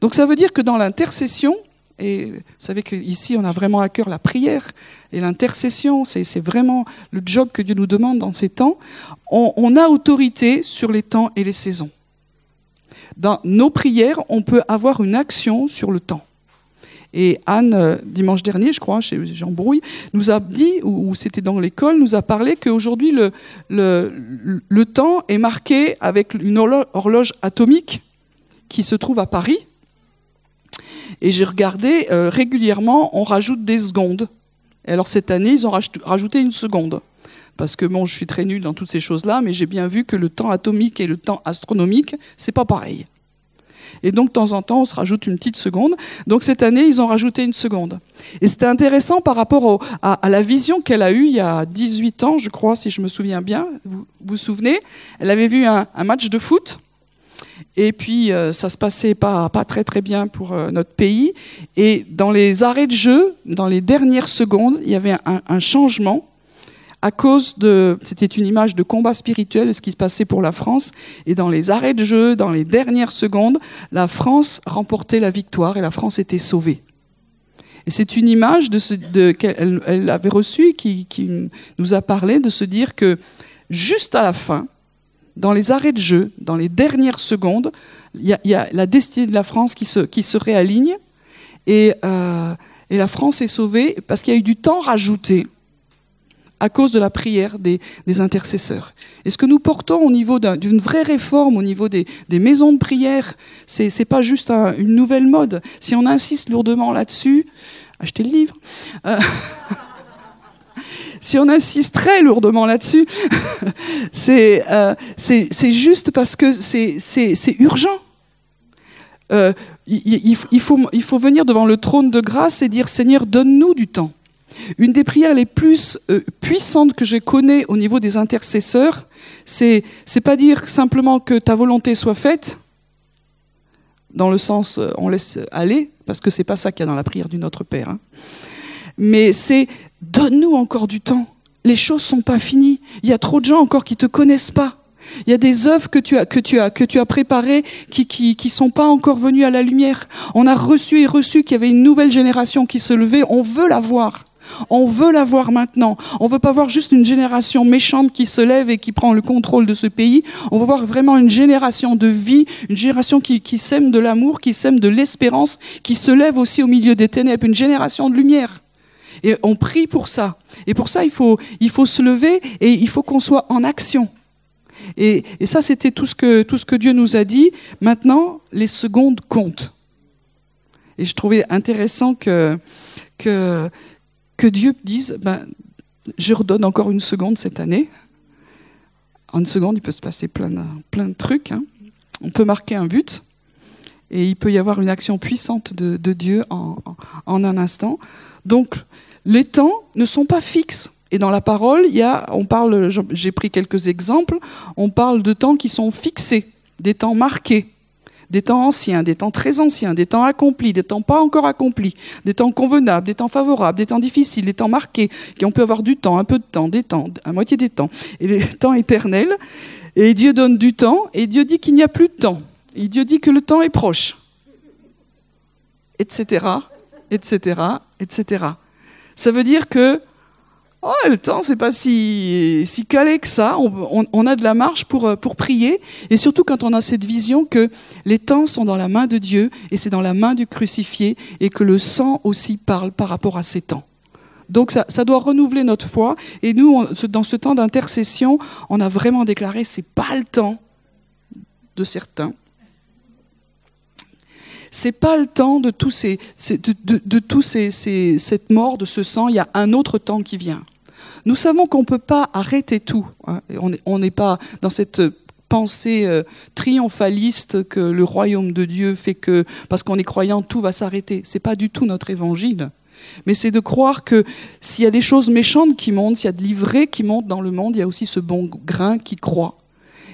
Donc ça veut dire que dans l'intercession, et vous savez qu'ici, on a vraiment à cœur la prière et l'intercession. C'est vraiment le job que Dieu nous demande dans ces temps. On, a autorité sur les temps et les saisons. Dans nos prières, on peut avoir une action sur le temps. Et Anne, euh, dimanche dernier, je crois, chez Jean Brouille, nous a dit, ou c'était dans l'école, nous a parlé qu'aujourd'hui, le, le temps est marqué avec une horloge atomique qui se trouve à Paris et j'ai regardé, euh, régulièrement, on rajoute des secondes. Et alors cette année, ils ont rajouté une seconde. Parce que bon, je suis très nul dans toutes ces choses-là, mais j'ai bien vu que le temps atomique et le temps astronomique, c'est pas pareil. Et donc, de temps en temps, on se rajoute une petite seconde. Donc, cette année, ils ont rajouté une seconde. Et c'était intéressant par rapport à, la vision qu'elle a eue il y a 18 ans, je crois, si je me souviens bien. Vous vous, souvenez? Elle avait vu un match de foot et puis, euh, ça se passait pas, pas très très bien pour euh, notre pays. Et dans les arrêts de jeu, dans les dernières secondes, il y avait un, un changement à cause de, c'était une image de combat spirituel, ce qui se passait pour la France. Et dans les arrêts de jeu, dans les dernières secondes, la France remportait la victoire et la France était sauvée. Et c'est une image de ce, de, qu'elle elle avait reçue qui, qui nous a parlé de se dire que juste à la fin, dans les arrêts de jeu, dans les dernières secondes, il y, a la destinée de la France qui se, réaligne et, euh, et la France est sauvée parce qu'il y a eu du temps rajouté à cause de la prière des, intercesseurs. Et ce que nous portons au niveau d'une vraie réforme, au niveau des, des maisons de prière, c'est n'est pas juste une nouvelle mode. Si on insiste lourdement là-dessus, achetez le livre. Euh, si on insiste très lourdement là-dessus, euh, c'est juste parce que c'est urgent. Euh, il, faut, venir devant le trône de grâce et dire Seigneur, donne-nous du temps. Une des prières les plus euh, puissantes que j'ai connais au niveau des intercesseurs, c'est c'est pas dire simplement que ta volonté soit faite, dans le sens on laisse aller, parce que c'est pas ça qu'il y a dans la prière du Notre Père. Hein. Mais c'est Donne-nous encore du temps. Les choses sont pas finies. Il y a trop de gens encore qui te connaissent pas. Il y a des œuvres que tu as, que tu as, que tu as préparées qui, qui, qui sont pas encore venues à la lumière. On a reçu et reçu qu'il y avait une nouvelle génération qui se levait. On veut la voir. On veut la voir maintenant. On veut pas voir juste une génération méchante qui se lève et qui prend le contrôle de ce pays. On veut voir vraiment une génération de vie, une génération qui, qui sème de l'amour, qui sème de l'espérance, qui se lève aussi au milieu des ténèbres, une génération de lumière. Et on prie pour ça. Et pour ça, il faut, il faut se lever et il faut qu'on soit en action. Et, ça, c'était tout, ce que, tout ce que Dieu nous a dit. Maintenant, les secondes comptent. Et je trouvais intéressant que, que, que Dieu dise, ben, je redonne encore une seconde cette année. En une seconde, il peut se passer plein de, plein de trucs. Hein. On peut marquer un but et il peut y avoir une action puissante de, de Dieu en, en, un instant. Donc, les temps ne sont pas fixes. Et dans la parole, il y a, on parle, j'ai pris quelques exemples, on parle de temps qui sont fixés, des temps marqués des temps anciens, des temps très anciens, des temps accomplis, des temps pas encore accomplis, des temps convenables, des temps favorables, des temps difficiles, des temps marqués, qui on peut avoir du temps, un peu de temps, des temps, à moitié des temps, et des temps éternels. Et Dieu donne du temps, et Dieu dit qu'il n'y a plus de temps. Et Dieu dit que le temps est proche, etc., etc., etc. Ça veut dire que Oh, le temps, c'est pas si, calé que ça. On, a de la marge pour, euh, pour prier. Et surtout quand on a cette vision que les temps sont dans la main de Dieu et c'est dans la main du crucifié et que le sang aussi parle par rapport à ces temps. Donc ça, ça doit renouveler notre foi. Et nous, dans ce temps d'intercession, on a vraiment déclaré c'est pas le temps de certains. C'est pas le temps de tous ces, de, cette mort, de ce sang. Il y a un autre temps qui vient. Nous savons qu'on ne peut pas arrêter tout. Hein. On n'est pas dans cette pensée euh, triomphaliste que le royaume de Dieu fait que parce qu'on est croyant tout va s'arrêter. C'est pas du tout notre évangile. Mais c'est de croire que s'il y a des choses méchantes qui montent, s'il y a de l'ivraie qui monte dans le monde, il y a aussi ce bon grain qui croit.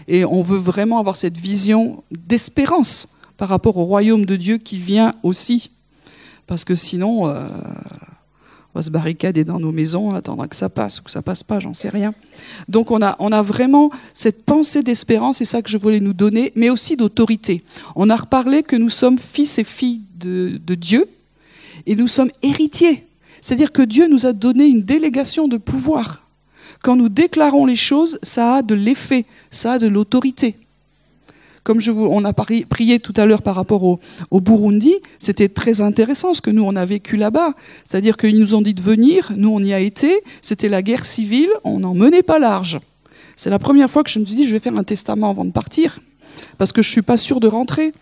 Et on veut vraiment avoir cette vision d'espérance par rapport au royaume de Dieu qui vient aussi. Parce que sinon, euh, on va se barricader dans nos maisons, on attendra que ça passe ou que ça passe pas, j'en sais rien. Donc on a, on a vraiment cette pensée d'espérance, c'est ça que je voulais nous donner, mais aussi d'autorité. On a reparlé que nous sommes fils et filles de, de Dieu et nous sommes héritiers. C'est-à-dire que Dieu nous a donné une délégation de pouvoir. Quand nous déclarons les choses, ça a de l'effet, ça a de l'autorité. Comme je vous, on a prié tout à l'heure par rapport au, Burundi, c'était très intéressant ce que nous on a vécu là-bas. C'est-à-dire qu'ils nous ont dit de venir, nous on y a été, c'était la guerre civile, on n'en menait pas large. C'est la première fois que je me suis dit je vais faire un testament avant de partir, parce que je suis pas sûr de rentrer.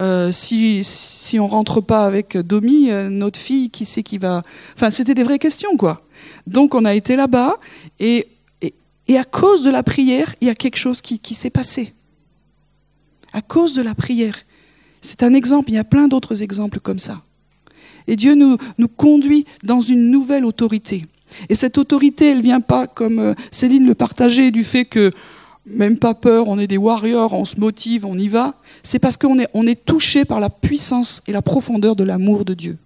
Euh, si, si on rentre pas avec Domi, euh, notre fille, qui sait qui va. Enfin, c'était des vraies questions, quoi. Donc, on a été là-bas, et, à cause de la prière, il y a quelque chose qui s'est passé à cause de la prière. C'est un exemple, il y a plein d'autres exemples comme ça. Et Dieu nous, nous conduit dans une nouvelle autorité. Et cette autorité, elle vient pas, comme euh, Céline le partageait, du fait que même pas peur, on est des warriors, on se motive, on y va. C'est parce qu'on est, on est touché par la puissance et la profondeur de l'amour de Dieu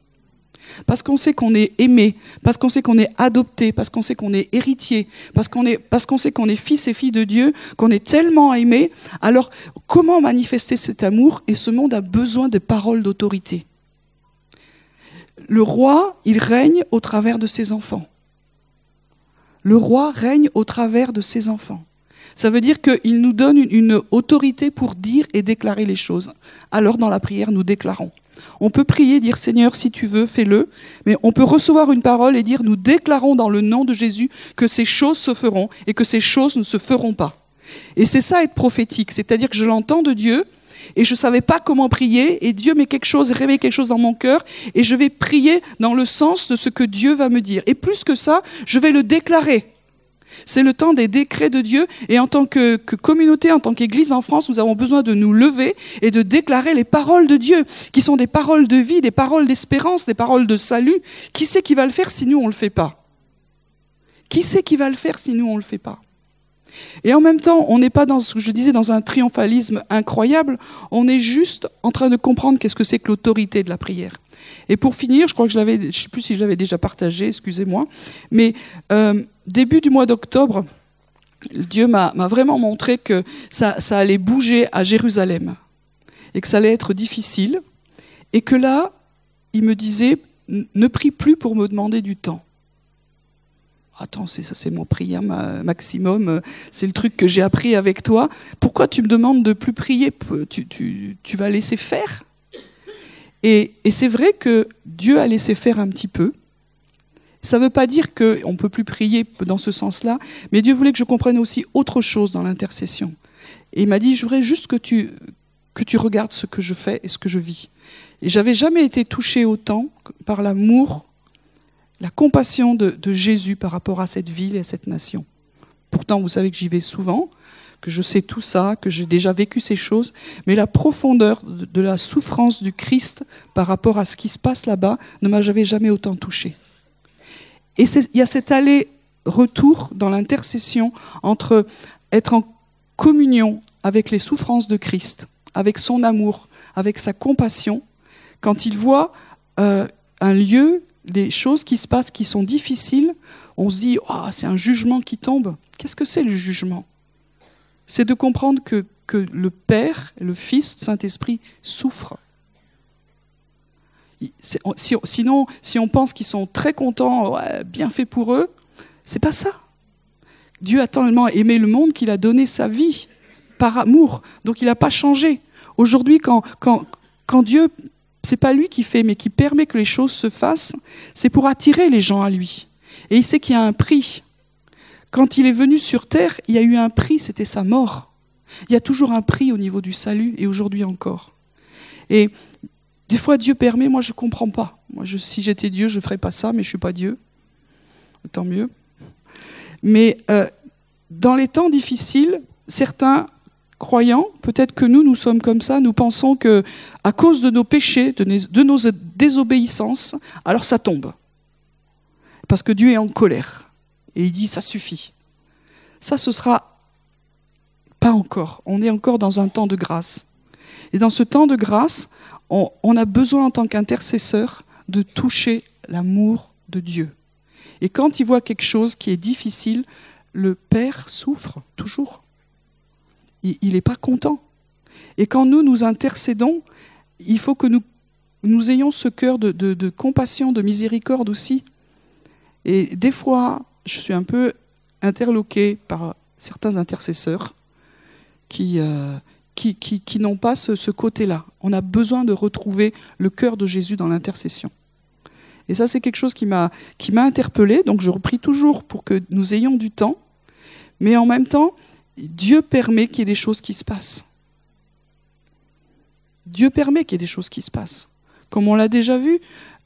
parce qu'on sait qu'on est aimé, parce qu'on sait qu'on est adopté, parce qu'on sait qu'on est héritier, parce qu'on sait qu'on est fils et fille de Dieu, qu'on est tellement aimé. Alors, comment manifester cet amour Et ce monde a besoin de paroles d'autorité? Le roi, il règne au travers de ses enfants. Le roi règne au travers de ses enfants. Ça veut dire qu'il nous donne une autorité pour dire et déclarer les choses. Alors dans la prière, nous déclarons. On peut prier, dire Seigneur, si tu veux, fais-le, mais on peut recevoir une parole et dire nous déclarons dans le nom de Jésus que ces choses se feront et que ces choses ne se feront pas. Et c'est ça être prophétique, c'est-à-dire que je l'entends de Dieu et je ne savais pas comment prier et Dieu met quelque chose, réveille quelque chose dans mon cœur et je vais prier dans le sens de ce que Dieu va me dire. Et plus que ça, je vais le déclarer. C'est le temps des décrets de Dieu et en tant que, communauté, en tant qu'Église en France, nous avons besoin de nous lever et de déclarer les paroles de Dieu, qui sont des paroles de vie, des paroles d'espérance, des paroles de salut. Qui sait qui va le faire si nous on le fait pas? Qui sait qui va le faire si nous on le fait pas? Et en même temps, on n'est pas dans ce que je disais dans un triomphalisme incroyable, on est juste en train de comprendre qu'est-ce que c'est que l'autorité de la prière. Et pour finir, je crois que je l'avais, je sais plus si je l'avais déjà partagé, excusez-moi, mais euh, début du mois d'octobre, Dieu m'a vraiment montré que ça, allait bouger à Jérusalem et que ça allait être difficile, et que là, il me disait, ne prie plus pour me demander du temps. Attends, c'est ça, c'est mon prière maximum, euh, c'est le truc que j'ai appris avec toi. Pourquoi tu me demandes de plus prier? Tu, vas laisser faire? Et, c'est vrai que Dieu a laissé faire un petit peu. Ça ne veut pas dire qu'on ne peut plus prier dans ce sens-là, mais Dieu voulait que je comprenne aussi autre chose dans l'intercession. Et il m'a dit, je voudrais juste que tu, que tu regardes ce que je fais et ce que je vis. Et j'avais jamais été touché autant par l'amour la compassion de, Jésus par rapport à cette ville et à cette nation. Pourtant, vous savez que j'y vais souvent, que je sais tout ça, que j'ai déjà vécu ces choses, mais la profondeur de, la souffrance du Christ par rapport à ce qui se passe là-bas ne m'a jamais autant touché. Et il y a cet aller-retour dans l'intercession entre être en communion avec les souffrances de Christ, avec son amour, avec sa compassion, quand il voit euh, un lieu des choses qui se passent qui sont difficiles, on se dit oh, c'est un jugement qui tombe. Qu'est-ce que c'est le jugement? C'est de comprendre que, que le Père, le Fils, le Saint-Esprit souffrent. sinon, si on pense qu'ils sont très contents, bien fait pour eux, c'est pas ça. Dieu a tellement aimé le monde qu'il a donné sa vie par amour, donc il n'a pas changé. Aujourd'hui, quand, quand, quand Dieu c'est pas lui qui fait, mais qui permet que les choses se fassent, c'est pour attirer les gens à lui. Et il sait qu'il y a un prix. Quand il est venu sur terre, il y a eu un prix, c'était sa mort. Il y a toujours un prix au niveau du salut, et aujourd'hui encore. Et des fois, Dieu permet, moi je ne comprends pas. Si j'étais Dieu, je ne ferais pas ça, mais je ne suis pas Dieu. Tant mieux. Mais euh, dans les temps difficiles, certains croyants, peut-être que nous, nous sommes comme ça, nous pensons que à cause de nos péchés, de nos désobéissances, alors ça tombe. Parce que Dieu est en colère. Et il dit, ça suffit. Ça, ce sera pas encore. On est encore dans un temps de grâce. Et dans ce temps de grâce, on, a besoin en tant qu'intercesseur de toucher l'amour de Dieu. Et quand il voit quelque chose qui est difficile, le Père souffre toujours il n'est pas content. Et quand nous, nous intercédons, il faut que nous, nous ayons ce cœur de, de, compassion, de miséricorde aussi. Et des fois, je suis un peu interloqué par certains intercesseurs qui, euh, qui, qui, qui n'ont pas ce, côté-là. On a besoin de retrouver le cœur de Jésus dans l'intercession. Et ça, c'est quelque chose qui m'a interpellé. Donc, je repris toujours pour que nous ayons du temps. Mais en même temps, Dieu permet qu'il y ait des choses qui se passent. Dieu permet qu'il y ait des choses qui se passent. Comme on l'a déjà vu,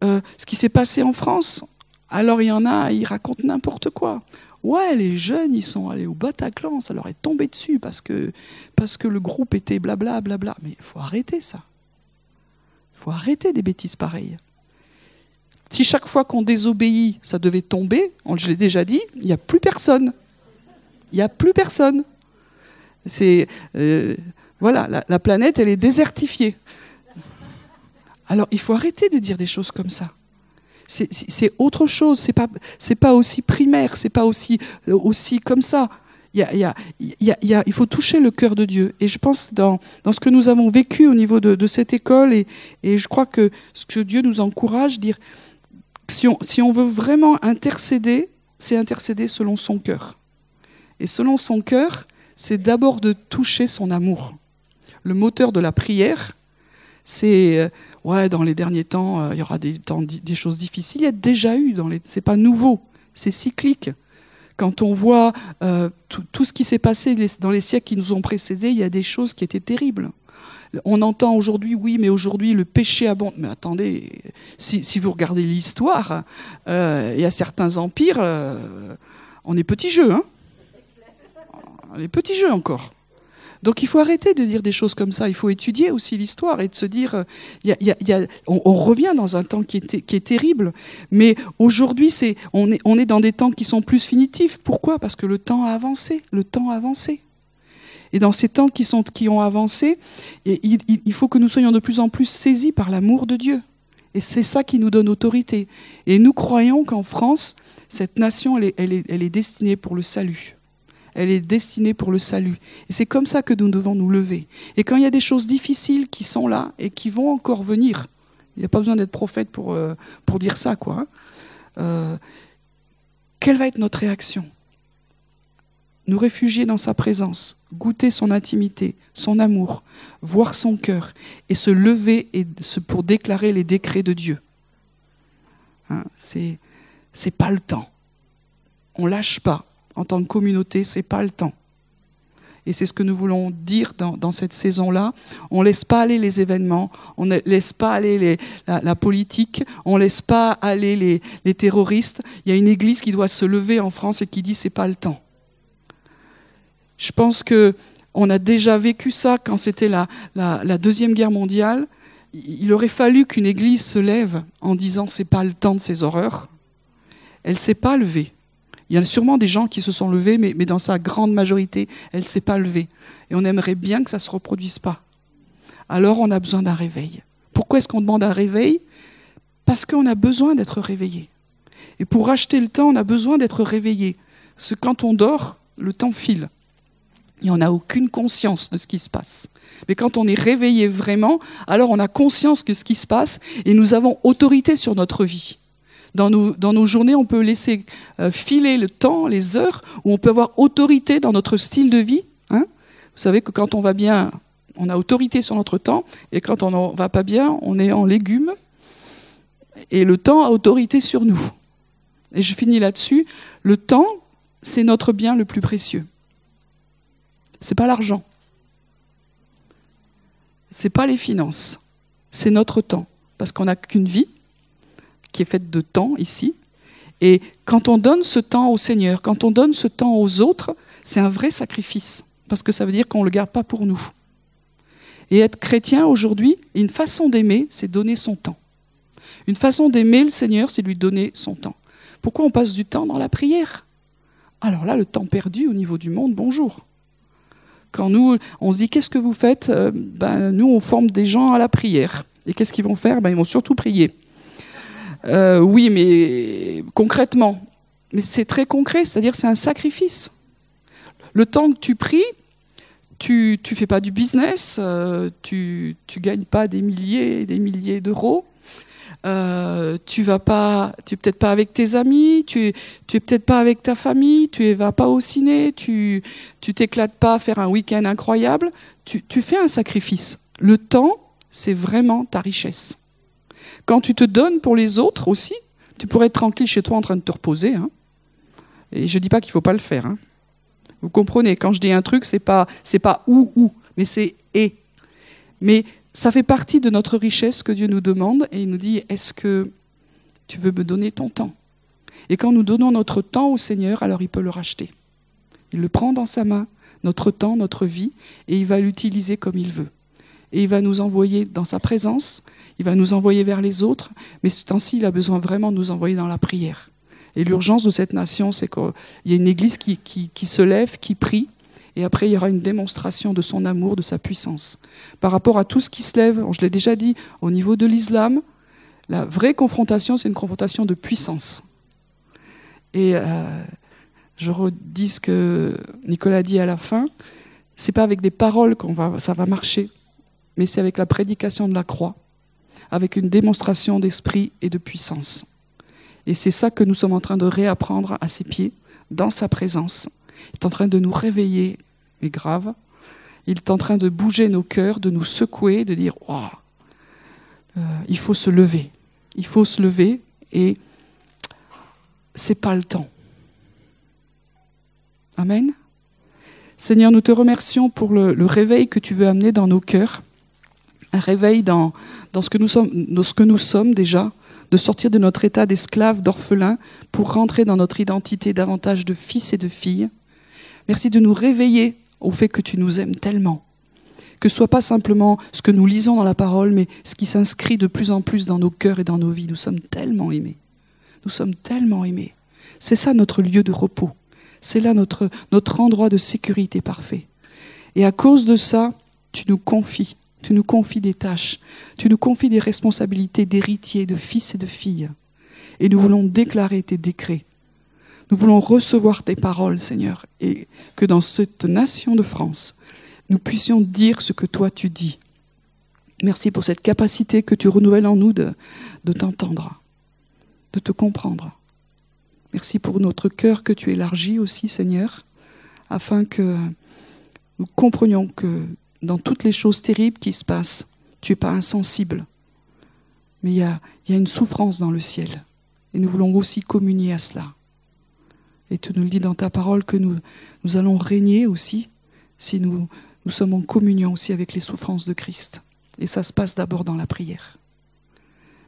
euh, ce qui s'est passé en France, alors il y en a, ils racontent n'importe quoi. Ouais, les jeunes, ils sont allés au Bataclan, ça leur est tombé dessus parce que, le groupe était blabla, blabla. Mais il faut arrêter ça. Il faut arrêter des bêtises pareilles. Si chaque fois qu'on désobéit, ça devait tomber, je l'ai déjà dit, il n'y a plus personne. Il n'y a plus personne. C'est euh, voilà, la, planète, elle est désertifiée. Alors, il faut arrêter de dire des choses comme ça. C'est autre chose. C'est pas pas aussi primaire. C'est pas aussi euh, aussi comme ça. Il faut toucher le cœur de Dieu. Et je pense dans, dans ce que nous avons vécu au niveau de, de cette école, et, et, je crois que ce que Dieu nous encourage, dire si on, si on veut vraiment intercéder, c'est intercéder selon son cœur. Et selon son cœur, c'est d'abord de toucher son amour. Le moteur de la prière, c'est euh, ouais, dans les derniers temps, euh, il y aura des, temps, des choses difficiles. Il y a déjà eu dans les, c'est pas nouveau, c'est cyclique. Quand on voit euh, tout, ce qui s'est passé dans les siècles qui nous ont précédés, il y a des choses qui étaient terribles. On entend aujourd'hui, oui, mais aujourd'hui le péché abonde. Mais attendez, si, si vous regardez l'histoire, il y a certains empires, on est petit jeu, hein les petits jeux encore. Donc il faut arrêter de dire des choses comme ça. Il faut étudier aussi l'histoire et de se dire, euh, on, revient dans un temps qui est, terrible, mais aujourd'hui on, est, dans des temps qui sont plus finitifs. Pourquoi? Parce que le temps a avancé. Le temps a avancé. Et dans ces temps qui, ont avancé, il, faut que nous soyons de plus en plus saisis par l'amour de Dieu. Et c'est ça qui nous donne autorité. Et nous croyons qu'en France, cette nation, elle est destinée pour le salut elle est destinée pour le salut. Et c'est comme ça que nous devons nous lever. Et quand il y a des choses difficiles qui sont là et qui vont encore venir, il n'y a pas besoin d'être prophète pour, euh, dire ça, quoi. Hein. Euh, quelle va être notre réaction? Nous réfugier dans sa présence, goûter son intimité, son amour, voir son cœur et se lever pour déclarer les décrets de Dieu. Hein, c'est c'est pas le temps. On lâche pas en tant que communauté, c'est pas le temps. Et c'est ce que nous voulons dire dans, cette saison-là. On ne laisse pas aller les événements, on ne laisse pas aller la, politique, on ne laisse pas aller les, terroristes. Il y a une église qui doit se lever en France et qui dit c'est pas le temps. Je pense que on a déjà vécu ça quand c'était la, la, deuxième guerre mondiale. Il aurait fallu qu'une église se lève en disant c'est pas le temps de ces horreurs. Elle s'est pas levée. Il y a sûrement des gens qui se sont levés, mais, dans sa grande majorité, elle ne s'est pas levée. Et on aimerait bien que ça ne se reproduise pas. Alors on a besoin d'un réveil. Pourquoi est-ce qu'on demande un réveil? Parce qu'on a besoin d'être réveillé. Et pour racheter le temps, on a besoin d'être réveillé. Parce que quand on dort, le temps file. Et on n'a aucune conscience de ce qui se passe. Mais quand on est réveillé vraiment, alors on a conscience de ce qui se passe et nous avons autorité sur notre vie. Dans nos, journées, on peut laisser euh, filer le temps, les heures, où on peut avoir autorité dans notre style de vie. Hein. Vous savez que quand on va bien, on a autorité sur notre temps, et quand on ne va pas bien, on est en légumes, et le temps a autorité sur nous. Et je finis là-dessus. Le temps, c'est notre bien le plus précieux. C'est pas l'argent. C'est pas les finances. C'est notre temps. Parce qu'on n'a qu'une vie qui est faite de temps ici. Et quand on donne ce temps au Seigneur, quand on donne ce temps aux autres, c'est un vrai sacrifice, parce que ça veut dire qu'on ne le garde pas pour nous. Et être chrétien aujourd'hui, une façon d'aimer, c'est donner son temps. Une façon d'aimer le Seigneur, c'est lui donner son temps. Pourquoi on passe du temps dans la prière? Alors là, le temps perdu au niveau du monde, bonjour. Quand nous, on se dit, qu'est-ce que vous faites? Euh, ben, Nous, on forme des gens à la prière. Et qu'est-ce qu'ils vont faire? Ben, Ils vont surtout prier. Euh, oui, mais concrètement. Mais c'est très concret, c'est-à-dire c'est un sacrifice. Le temps que tu pries, tu ne fais pas du business, euh, tu ne gagnes pas des milliers et des milliers d'euros. Euh, tu vas pas, tu es peut-être pas avec tes amis, tu tu es peut-être pas avec ta famille, tu ne vas pas au ciné, tu tu t'éclates pas à faire un week-end incroyable. Tu, tu fais un sacrifice. Le temps, c'est vraiment ta richesse. Quand tu te donnes pour les autres aussi, tu pourrais être tranquille chez toi en train de te reposer. Hein. Et je ne dis pas qu'il ne faut pas le faire. Hein. Vous comprenez, quand je dis un truc, c'est pas c'est pas ou ou, mais c'est et. Mais ça fait partie de notre richesse que Dieu nous demande et il nous dit est-ce que tu veux me donner ton temps? Et quand nous donnons notre temps au Seigneur, alors il peut le racheter. Il le prend dans sa main, notre temps, notre vie, et il va l'utiliser comme il veut. Et il va nous envoyer dans sa présence, il va nous envoyer vers les autres, mais ce temps-ci, il a besoin vraiment de nous envoyer dans la prière. Et l'urgence de cette nation, c'est qu'il y a une église qui, se lève, qui prie, et après il y aura une démonstration de son amour, de sa puissance. Par rapport à tout ce qui se lève, je l'ai déjà dit, au niveau de l'islam, la vraie confrontation, c'est une confrontation de puissance. Et euh, je redis ce que Nicolas dit à la fin, c'est pas avec des paroles qu'on va, ça va marcher, mais c'est avec la prédication de la croix avec une démonstration d'esprit et de puissance. Et c'est ça que nous sommes en train de réapprendre à ses pieds, dans sa présence. Il est en train de nous réveiller, mais grave. Il est en train de bouger nos cœurs, de nous secouer, de dire oh, il faut se lever. Il faut se lever et c'est pas le temps. Amen. Seigneur, nous te remercions pour le réveil que tu veux amener dans nos cœurs un réveil dans, dans, ce que nous sommes, dans ce que nous sommes déjà, de sortir de notre état d'esclave, d'orphelin, pour rentrer dans notre identité davantage de fils et de filles. Merci de nous réveiller au fait que tu nous aimes tellement. Que ce soit pas simplement ce que nous lisons dans la parole, mais ce qui s'inscrit de plus en plus dans nos cœurs et dans nos vies. Nous sommes tellement aimés. Nous sommes tellement aimés. C'est ça notre lieu de repos. C'est là notre, notre endroit de sécurité parfait. Et à cause de ça, tu nous confies tu nous confies des tâches, tu nous confies des responsabilités d'héritiers, de fils et de filles. Et nous voulons déclarer tes décrets. Nous voulons recevoir tes paroles, Seigneur, et que dans cette nation de France, nous puissions dire ce que toi tu dis. Merci pour cette capacité que tu renouvelles en nous de, t'entendre, de te comprendre. Merci pour notre cœur que tu élargis aussi, Seigneur, afin que nous comprenions que dans toutes les choses terribles qui se passent, tu n'es pas insensible. Mais il y a, une souffrance dans le ciel. Et nous voulons aussi communier à cela. Et tu nous le dis dans ta parole que nous, allons régner aussi si nous sommes en communion aussi avec les souffrances de Christ. Et ça se passe d'abord dans la prière.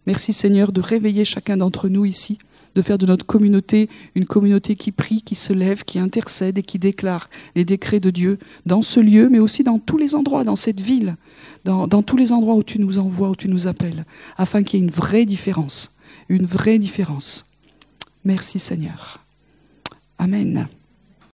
Merci Seigneur de réveiller chacun d'entre nous ici, de faire de notre communauté une communauté qui prie, qui se lève, qui intercède et qui déclare les décrets de Dieu dans ce lieu, mais aussi dans tous les endroits, dans cette ville, dans, tous les endroits où tu nous envoies, où tu nous appelles, afin qu'il y ait une vraie différence, une vraie différence. Merci Seigneur. Amen.